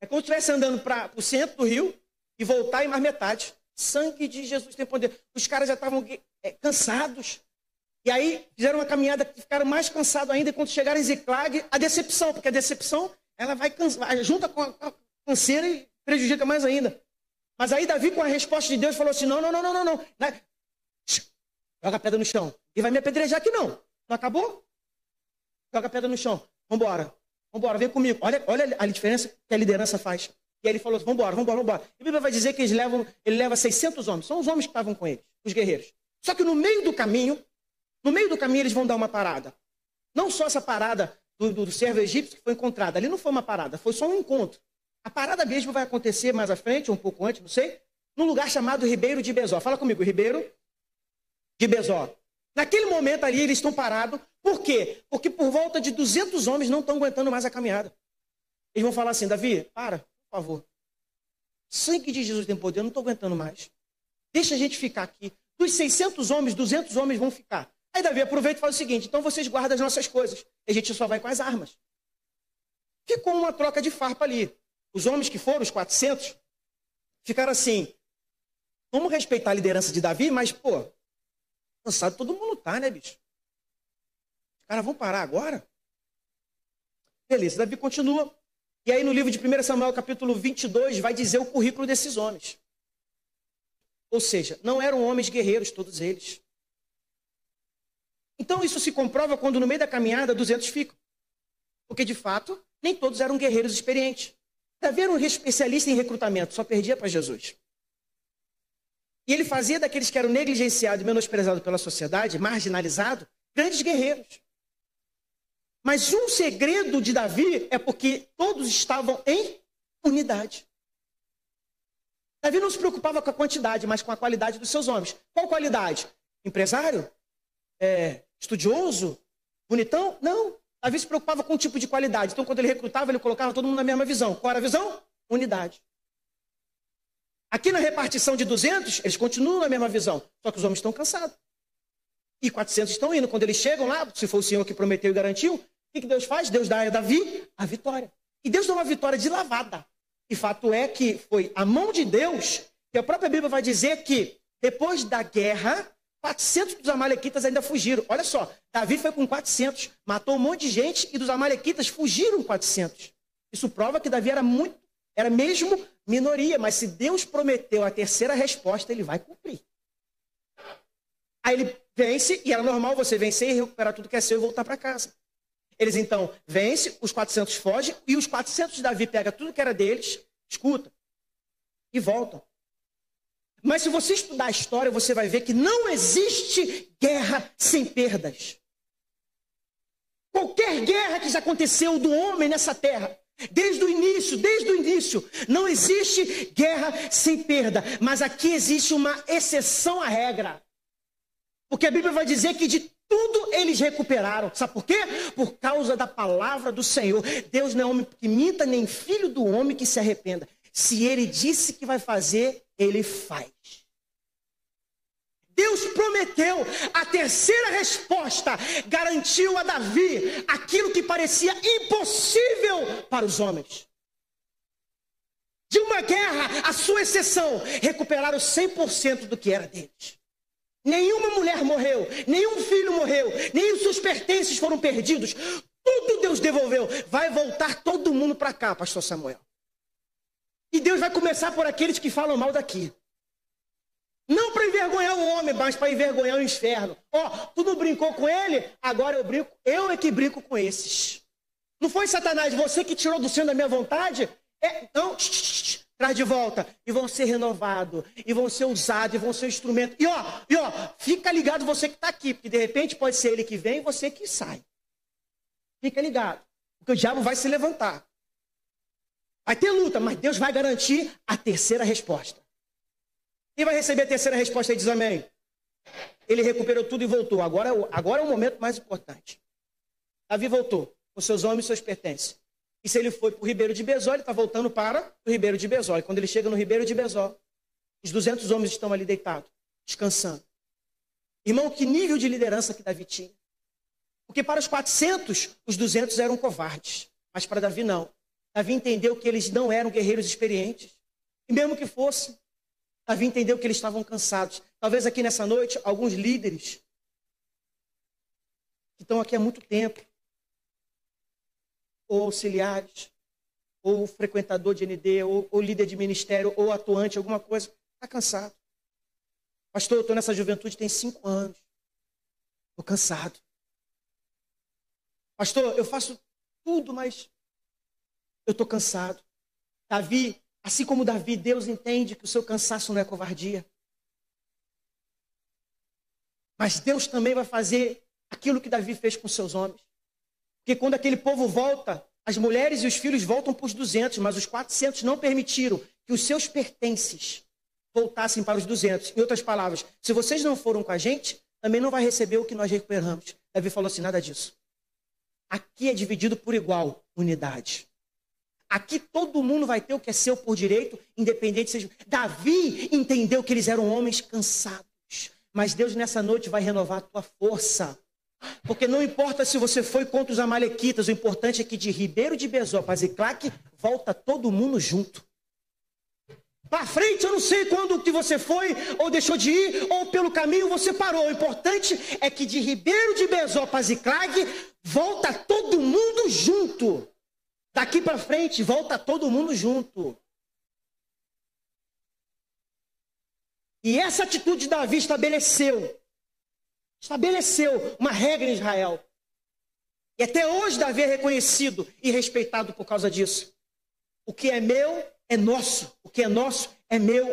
é como se estivesse andando para o centro do rio e voltar em mais metade. Sangue de Jesus tem poder. Os caras já estavam é, cansados. E aí fizeram uma caminhada que ficaram mais cansados ainda. E quando chegaram em Ziclag, a decepção, porque a decepção ela vai junta com a canseira e prejudica mais ainda. Mas aí Davi, com a resposta de Deus, falou assim: não, não, não, não, não, não. Joga a pedra no chão. E vai me apedrejar aqui não. Não acabou? Joga a pedra no chão. Vambora. Vambora, vem comigo. Olha, olha a diferença que a liderança faz. E aí ele falou: vambora, vambora, vambora. E a Bíblia vai dizer que eles levam, ele leva 600 homens. São os homens que estavam com ele, os guerreiros. Só que no meio do caminho, no meio do caminho, eles vão dar uma parada. Não só essa parada do, do, do servo egípcio que foi encontrada. Ali não foi uma parada, foi só um encontro. A parada mesmo vai acontecer mais à frente, um pouco antes, não sei, num lugar chamado Ribeiro de Bezó. Fala comigo, Ribeiro de Bezó. Naquele momento ali, eles estão parados. Por quê? Porque por volta de 200 homens não estão aguentando mais a caminhada. Eles vão falar assim, Davi, para, por favor. Sangue de Jesus tem poder, eu não estou aguentando mais. Deixa a gente ficar aqui. Dos 600 homens, 200 homens vão ficar. Aí Davi aproveita e fala o seguinte: então vocês guardam as nossas coisas. E a gente só vai com as armas. Ficou uma troca de farpa ali. Os homens que foram, os 400, ficaram assim. Vamos respeitar a liderança de Davi, mas, pô, cansado todo mundo tá, né, bicho? Os caras vão parar agora? Beleza, Davi continua. E aí no livro de 1 Samuel, capítulo 22, vai dizer o currículo desses homens. Ou seja, não eram homens guerreiros todos eles. Então isso se comprova quando no meio da caminhada 200 ficam. Porque de fato, nem todos eram guerreiros experientes. Davi era um especialista em recrutamento, só perdia para Jesus. E ele fazia daqueles que eram negligenciados e menosprezados pela sociedade, marginalizados, grandes guerreiros. Mas um segredo de Davi é porque todos estavam em unidade. Davi não se preocupava com a quantidade, mas com a qualidade dos seus homens. Qual qualidade? Empresário? É, estudioso? Bonitão? Não. Davi se preocupava com um tipo de qualidade. Então, quando ele recrutava, ele colocava todo mundo na mesma visão. Qual era a visão? Unidade. Aqui na repartição de 200, eles continuam na mesma visão. Só que os homens estão cansados. E 400 estão indo. Quando eles chegam lá, se for o Senhor que prometeu e garantiu, o que Deus faz? Deus dá a Davi a vitória. E Deus dá uma vitória de lavada. E fato é que foi a mão de Deus, que a própria Bíblia vai dizer que depois da guerra, 400 dos amalequitas ainda fugiram. Olha só, Davi foi com 400, matou um monte de gente e dos amalequitas fugiram 400. Isso prova que Davi era muito, era mesmo minoria, mas se Deus prometeu a terceira resposta, ele vai cumprir. Aí ele vence, e era normal você vencer e recuperar tudo que é seu e voltar para casa. Eles então vencem, os 400 fogem, e os 400 de Davi pega tudo que era deles, escuta, e voltam. Mas se você estudar a história, você vai ver que não existe guerra sem perdas. Qualquer guerra que já aconteceu do homem nessa terra, desde o início, desde o início, não existe guerra sem perda. Mas aqui existe uma exceção à regra. Porque a Bíblia vai dizer que de tudo eles recuperaram. Sabe por quê? Por causa da palavra do Senhor. Deus não é homem que minta, nem filho do homem que se arrependa. Se ele disse que vai fazer, ele faz. Deus prometeu a terceira resposta, garantiu a Davi aquilo que parecia impossível para os homens. De uma guerra, a sua exceção, recuperaram 100% do que era deles. Nenhuma mulher morreu, nenhum filho morreu, nem os seus pertences foram perdidos. Tudo Deus devolveu. Vai voltar todo mundo para cá, pastor Samuel. E Deus vai começar por aqueles que falam mal daqui. Não para envergonhar o homem, mas para envergonhar o inferno. Ó, oh, tu não brincou com ele? Agora eu brinco, eu é que brinco com esses. Não foi Satanás, você que tirou do céu da minha vontade? É, não, traz de volta e vão ser renovados, e vão ser usados, e vão ser instrumento. E ó, e ó, fica ligado você que está aqui, porque de repente pode ser ele que vem e você que sai. Fica ligado, porque o diabo vai se levantar. Vai ter luta, mas Deus vai garantir a terceira resposta. Quem vai receber a terceira resposta e diz amém? Ele recuperou tudo e voltou. Agora, é agora é o momento mais importante. Davi voltou com seus homens e seus pertences. E se ele foi para o Ribeiro de Bezó, ele está voltando para o Ribeiro de Bezó. E quando ele chega no Ribeiro de Bezó, os 200 homens estão ali deitados, descansando. Irmão, que nível de liderança que Davi tinha. Porque para os 400, os 200 eram covardes. Mas para Davi, não. Davi entendeu que eles não eram guerreiros experientes. E mesmo que fosse, Davi entendeu que eles estavam cansados. Talvez aqui nessa noite, alguns líderes que estão aqui há muito tempo, ou auxiliares, ou frequentador de ND, ou, ou líder de ministério, ou atuante, alguma coisa, está cansado. Pastor, eu estou nessa juventude tem cinco anos. Estou cansado. Pastor, eu faço tudo, mas eu estou cansado. Davi, assim como Davi, Deus entende que o seu cansaço não é covardia. Mas Deus também vai fazer aquilo que Davi fez com seus homens. Porque quando aquele povo volta, as mulheres e os filhos voltam para os 200, mas os 400 não permitiram que os seus pertences voltassem para os 200. Em outras palavras, se vocês não foram com a gente, também não vai receber o que nós recuperamos. Davi falou assim: nada disso. Aqui é dividido por igual, unidade. Aqui todo mundo vai ter o que é seu por direito, independente seja. Davi entendeu que eles eram homens cansados. Mas Deus nessa noite vai renovar a tua força. Porque não importa se você foi contra os amalequitas, o importante é que de Ribeiro de Bezó para Ziclac, volta todo mundo junto. Para frente, eu não sei quando que você foi, ou deixou de ir, ou pelo caminho você parou. O importante é que de Ribeiro de Bezó para Ziclac, volta todo mundo junto. Daqui para frente, volta todo mundo junto. E essa atitude de Davi estabeleceu estabeleceu uma regra em Israel. E até hoje Davi é reconhecido e respeitado por causa disso. O que é meu é nosso, o que é nosso é meu.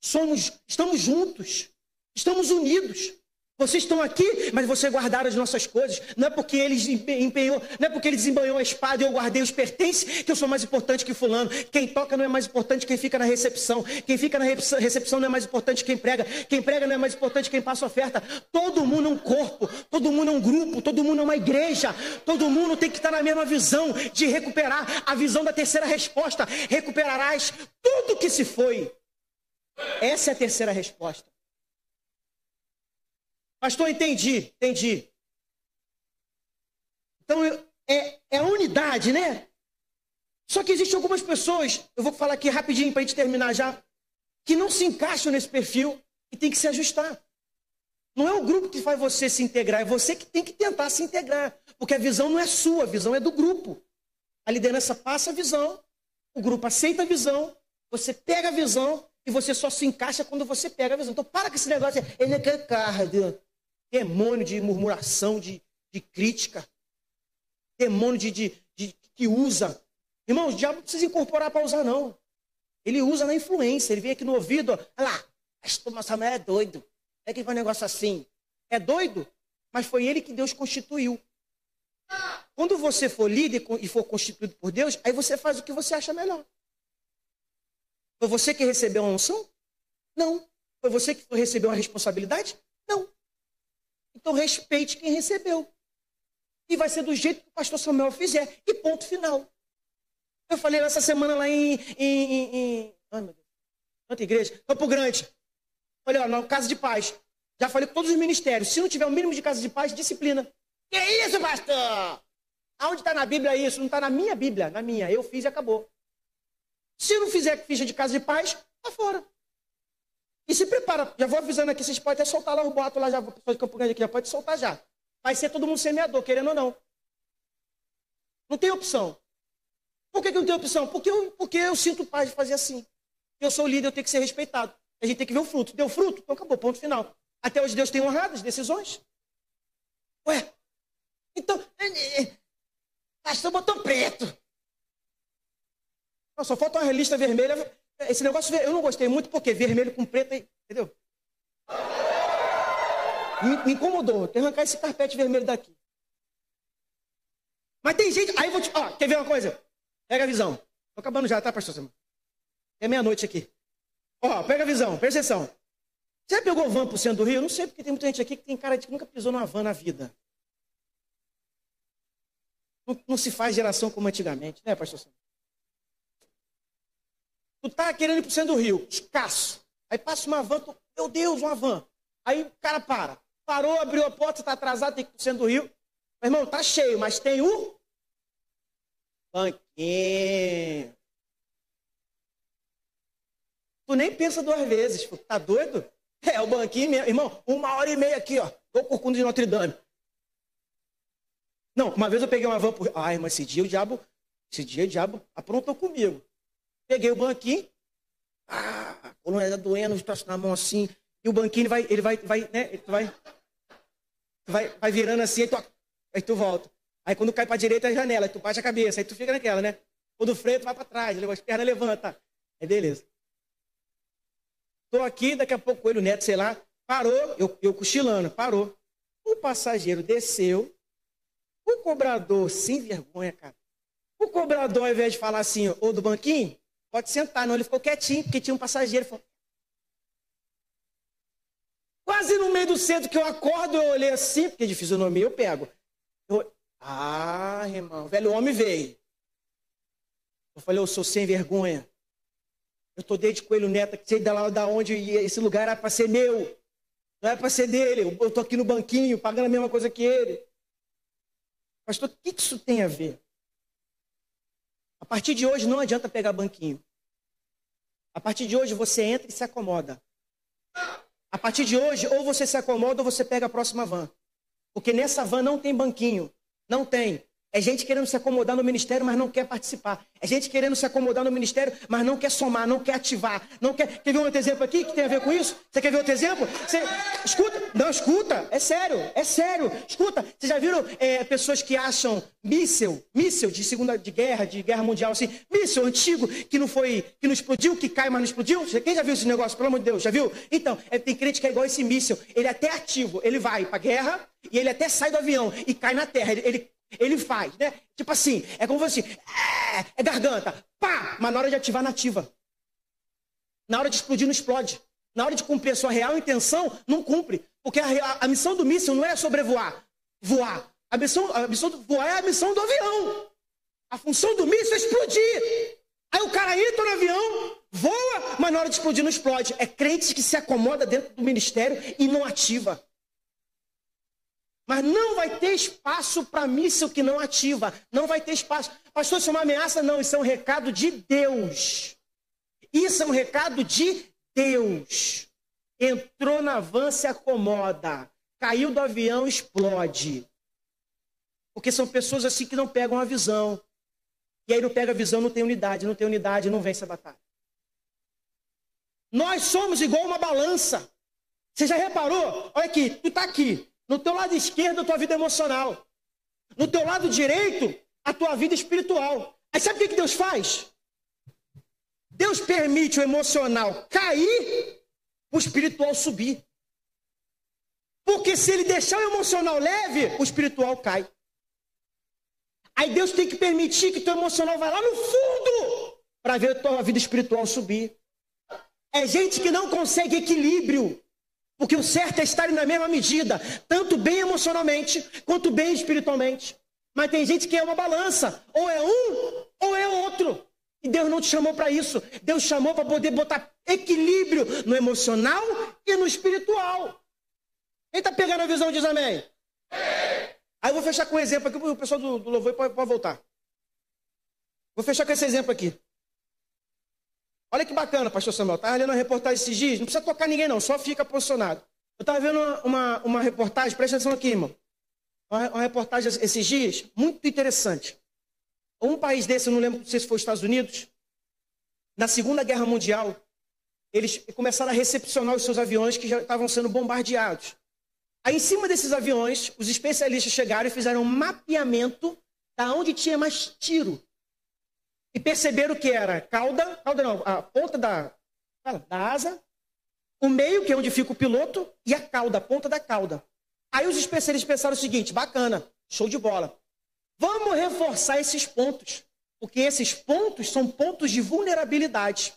Somos, estamos juntos, estamos unidos. Vocês estão aqui, mas você guardaram as nossas coisas. Não é porque eles empenhou, não é porque ele desembanhou a espada e eu guardei os pertences que eu sou mais importante que fulano. Quem toca não é mais importante que quem fica na recepção. Quem fica na recepção não é mais importante que quem prega. Quem prega não é mais importante que quem passa oferta. Todo mundo é um corpo, todo mundo é um grupo, todo mundo é uma igreja. Todo mundo tem que estar na mesma visão de recuperar a visão da terceira resposta. Recuperarás tudo que se foi. Essa é a terceira resposta. Pastor, entendi, entendi. Então é, é a unidade, né? Só que existem algumas pessoas, eu vou falar aqui rapidinho para a gente terminar já, que não se encaixam nesse perfil e tem que se ajustar. Não é o grupo que faz você se integrar, é você que tem que tentar se integrar. Porque a visão não é sua, a visão é do grupo. A liderança passa a visão, o grupo aceita a visão, você pega a visão e você só se encaixa quando você pega a visão. Então para com esse negócio, ele quer carro, demônio de murmuração, de, de crítica, demônio de, de, de, que usa. Irmão, o diabo não precisa incorporar para usar, não. Ele usa na influência, ele vem aqui no ouvido, olha lá, pastor Samuel é doido. É que foi um negócio assim. É doido, mas foi ele que Deus constituiu. Quando você for líder e for constituído por Deus, aí você faz o que você acha melhor. Foi você que recebeu a unção? Não. Foi você que recebeu a responsabilidade? Então respeite quem recebeu. E vai ser do jeito que o pastor Samuel fizer. E ponto final. Eu falei essa semana lá em. em, em, em ai, meu Deus. Quanta igreja? Campo Grande. Olha, ó, na casa de paz. Já falei com todos os ministérios. Se não tiver o mínimo de casa de paz, disciplina. Que isso, pastor? Aonde está na Bíblia isso? Não está na minha Bíblia, na minha. Eu fiz e acabou. Se não fizer ficha de casa de paz, tá fora. E se prepara, já vou avisando aqui, vocês podem até soltar lá o boato lá já, pessoal de Campo Grande aqui, já pode soltar já. Vai ser todo mundo semeador, querendo ou não. Não tem opção. Por que, que não tem opção? Porque eu, porque eu sinto paz de fazer assim. Eu sou líder, eu tenho que ser respeitado. A gente tem que ver o fruto. Deu fruto? Então acabou, ponto final. Até hoje Deus tem honrado as decisões. Ué, então, é, é, pastor botou preto. Só falta uma lista vermelha esse negócio eu não gostei muito porque vermelho com preto, entendeu? Me, me incomodou. Tem que arrancar esse carpete vermelho daqui. Mas tem gente. Aí eu vou te. Ó, quer ver uma coisa? Pega a visão. Tô acabando já, tá, pastor? É meia-noite aqui. Ó, pega a visão, presta atenção. Você já pegou van pro centro do Rio? Eu não sei, porque tem muita gente aqui que tem cara de que nunca pisou numa van na vida. Não, não se faz geração como antigamente, né, pastor? Tu tá querendo ir pro centro do Rio, escasso. Aí passa uma van, tu, meu Deus, uma van. Aí o cara para. Parou, abriu a porta, está atrasado, tem que ir pro centro do Rio. Meu irmão, tá cheio, mas tem o banquinho. Tu nem pensa duas vezes, tá doido? É, o banquinho mesmo. Irmão, uma hora e meia aqui, ó. Tô corcunda de Notre Dame. Não, uma vez eu peguei uma van por. Ai, mas esse dia o diabo. Esse dia o diabo aprontou comigo. Peguei o banquinho. Ah, a coluna está doendo, troço na mão assim. E o banquinho vai, ele vai, vai, né? Ele vai, vai, vai virando assim, aí tu, aí tu volta. Aí quando cai para a direita é a janela, aí tu bate a cabeça, aí tu fica naquela, né? Quando freio, tu vai para trás, as pernas levanta. Aí beleza. Tô aqui, daqui a pouco o Coelho Neto, sei lá, parou, eu, eu cochilando, parou. O passageiro desceu, o cobrador, sem vergonha, cara. O cobrador, ao invés de falar assim, ô do banquinho, Pode sentar, não. Ele ficou quietinho, porque tinha um passageiro. Falou... Quase no meio do centro que eu acordo, eu olhei assim, porque de fisionomia eu pego. Eu... Ah, irmão, o velho homem veio. Eu falei, eu sou sem vergonha. Eu estou desde Coelho Neto, sei da lá da onde esse lugar era para ser meu. Não é para ser dele. Eu estou aqui no banquinho, pagando a mesma coisa que ele. Pastor, o que isso tem a ver? A partir de hoje não adianta pegar banquinho. A partir de hoje você entra e se acomoda. A partir de hoje, ou você se acomoda ou você pega a próxima van. Porque nessa van não tem banquinho. Não tem. É gente querendo se acomodar no ministério, mas não quer participar. É gente querendo se acomodar no ministério, mas não quer somar, não quer ativar. Não quer. Quer ver outro exemplo aqui que tem a ver com isso? Você quer ver outro exemplo? Você... Escuta. Não, escuta. É sério. É sério. Escuta. Vocês já viram é, pessoas que acham míssel, míssel de segunda de guerra, de guerra mundial, assim, míssel antigo, que não foi, que não explodiu, que cai, mas não explodiu? Quem já viu esse negócio? Pelo amor de Deus, já viu? Então, é, tem crente que é igual esse míssel. Ele é até ativo. Ele vai para guerra e ele até sai do avião e cai na terra. ele, ele ele faz, né? Tipo assim, é como assim, é, é garganta, pá! Mas na hora de ativar, nativa. Na hora de explodir, não explode. Na hora de cumprir a sua real intenção, não cumpre. Porque a, a, a missão do míssil não é sobrevoar, voar. A missão, a missão do voar é a missão do avião. A função do míssil é explodir. Aí o cara entra no avião, voa, mas na hora de explodir não explode. É crente que se acomoda dentro do ministério e não ativa. Mas não vai ter espaço para míssil que não ativa. Não vai ter espaço. Pastor, isso é uma ameaça? Não, isso é um recado de Deus. Isso é um recado de Deus. Entrou na van, se acomoda. Caiu do avião, explode. Porque são pessoas assim que não pegam a visão. E aí não pega a visão, não tem unidade. Não tem unidade, não vence a batalha. Nós somos igual uma balança. Você já reparou? Olha aqui, tu está aqui. No teu lado esquerdo, a tua vida emocional. No teu lado direito, a tua vida espiritual. Aí sabe o que Deus faz? Deus permite o emocional cair, o espiritual subir. Porque se ele deixar o emocional leve, o espiritual cai. Aí Deus tem que permitir que teu emocional vá lá no fundo para ver a tua vida espiritual subir. É gente que não consegue equilíbrio. Porque o certo é estar na mesma medida, tanto bem emocionalmente quanto bem espiritualmente. Mas tem gente que é uma balança, ou é um ou é outro. E Deus não te chamou para isso. Deus chamou para poder botar equilíbrio no emocional e no espiritual. Quem está pegando a visão diz amém. Aí eu vou fechar com um exemplo aqui, o pessoal do, do louvor pode, pode voltar. Vou fechar com esse exemplo aqui. Olha que bacana, pastor Samuel. Estava lendo uma reportagem esses dias, não precisa tocar ninguém, não, só fica posicionado. Eu estava vendo uma, uma, uma, reportagem, presta atenção aqui, irmão. Uma, uma, reportagem esses dias, muito interessante. Um país desse, eu não lembro se foi os Estados Unidos, na Segunda Guerra Mundial, eles começaram a recepcionar os seus aviões que já estavam sendo bombardeados. Aí, em cima desses aviões, os especialistas chegaram e fizeram um mapeamento da onde tinha mais tiro e perceberam que era cauda, cauda não, a ponta da, da asa, o meio, que é onde fica o piloto, e a cauda, a ponta da cauda. Aí os especialistas pensaram o seguinte: bacana, show de bola. Vamos reforçar esses pontos, porque esses pontos são pontos de vulnerabilidade.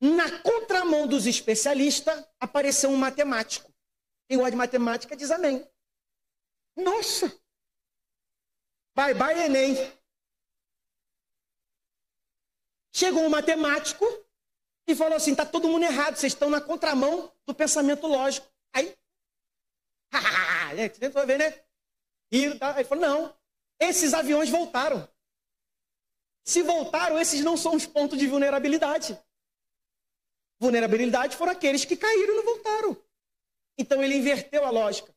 Na contramão dos especialistas, apareceu um matemático. Quem gosta de matemática diz amém. Nossa! Bye bye, Enem. Chegou um matemático e falou assim: está todo mundo errado, vocês estão na contramão do pensamento lógico. Aí, você tentou ver, né? E aí falou: não, esses aviões voltaram. Se voltaram, esses não são os pontos de vulnerabilidade. Vulnerabilidade foram aqueles que caíram e não voltaram. Então ele inverteu a lógica.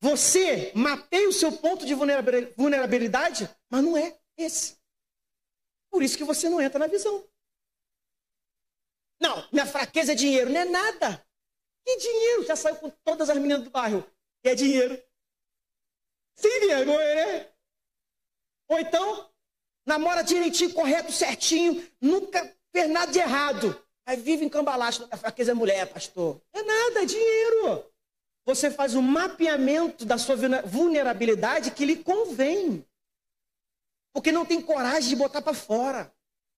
Você mapeia o seu ponto de vulnerabilidade, mas não é esse. Por isso que você não entra na visão. Não, minha fraqueza é dinheiro. Não é nada. Que dinheiro? Já saiu com todas as meninas do bairro. E é dinheiro. Sem vergonha, né? Ou então, namora direitinho, correto, certinho, nunca fez nada de errado. Aí vive em cambalacho. A fraqueza é mulher, pastor. É nada, é dinheiro. Você faz um mapeamento da sua vulnerabilidade que lhe convém. Porque não tem coragem de botar para fora.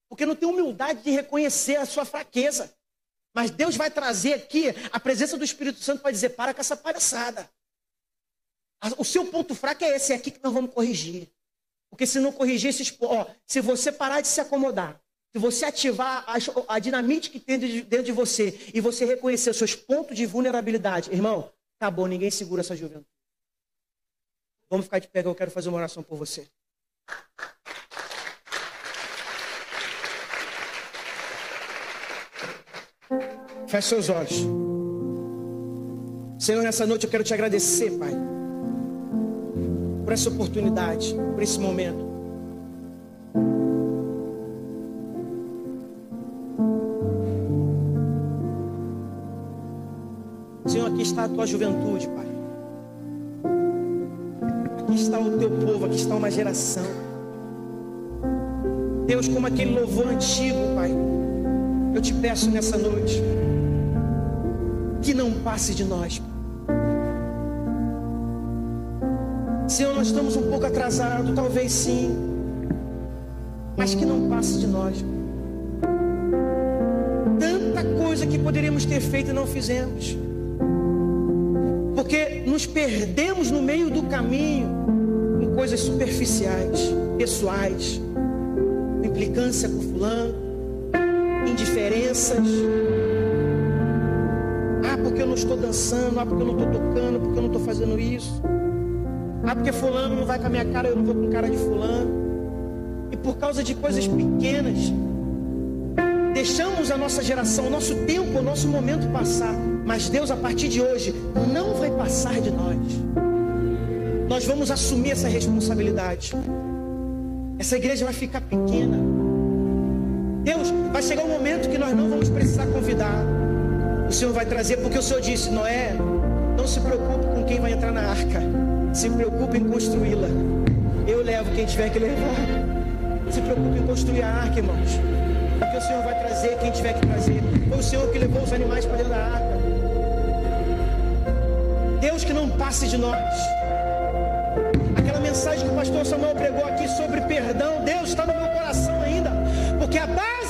Porque não tem humildade de reconhecer a sua fraqueza. Mas Deus vai trazer aqui a presença do Espírito Santo para dizer: para com essa palhaçada. O seu ponto fraco é esse, é aqui que nós vamos corrigir. Porque se não corrigir esses. Ó, se você parar de se acomodar, se você ativar a, a dinamite que tem dentro de você e você reconhecer os seus pontos de vulnerabilidade, irmão, acabou, ninguém segura essa juventude. Vamos ficar de pé, eu quero fazer uma oração por você. Feche seus olhos. Senhor, nessa noite eu quero te agradecer, Pai. por essa oportunidade, por esse momento. Senhor, aqui está a tua juventude, Pai. Aqui está o teu povo, aqui está uma geração. Deus, como aquele louvor antigo, Pai. Eu te peço nessa noite que não passe de nós. Senhor, nós estamos um pouco atrasados, talvez sim, mas que não passe de nós. Tanta coisa que poderíamos ter feito e não fizemos, porque nos perdemos no meio do caminho em coisas superficiais, pessoais, implicância com fulano, indiferenças porque eu não estou dançando, ah, porque eu não estou tocando, porque eu não estou fazendo isso. Ah, porque fulano não vai com a minha cara, eu não vou com cara de fulano. E por causa de coisas pequenas, deixamos a nossa geração, o nosso tempo, o nosso momento passar. Mas Deus, a partir de hoje, não vai passar de nós. Nós vamos assumir essa responsabilidade. Essa igreja vai ficar pequena. Deus, vai chegar um momento que nós não vamos precisar convidar o Senhor vai trazer, porque o Senhor disse: Noé, não se preocupe com quem vai entrar na arca, se preocupe em construí-la. Eu levo quem tiver que levar. Se preocupe em construir a arca, irmãos, porque o Senhor vai trazer quem tiver que trazer. Foi o Senhor que levou os animais para dentro da arca. Deus que não passe de nós. Aquela mensagem que o pastor Samuel pregou aqui sobre perdão, Deus está no meu coração ainda, porque a base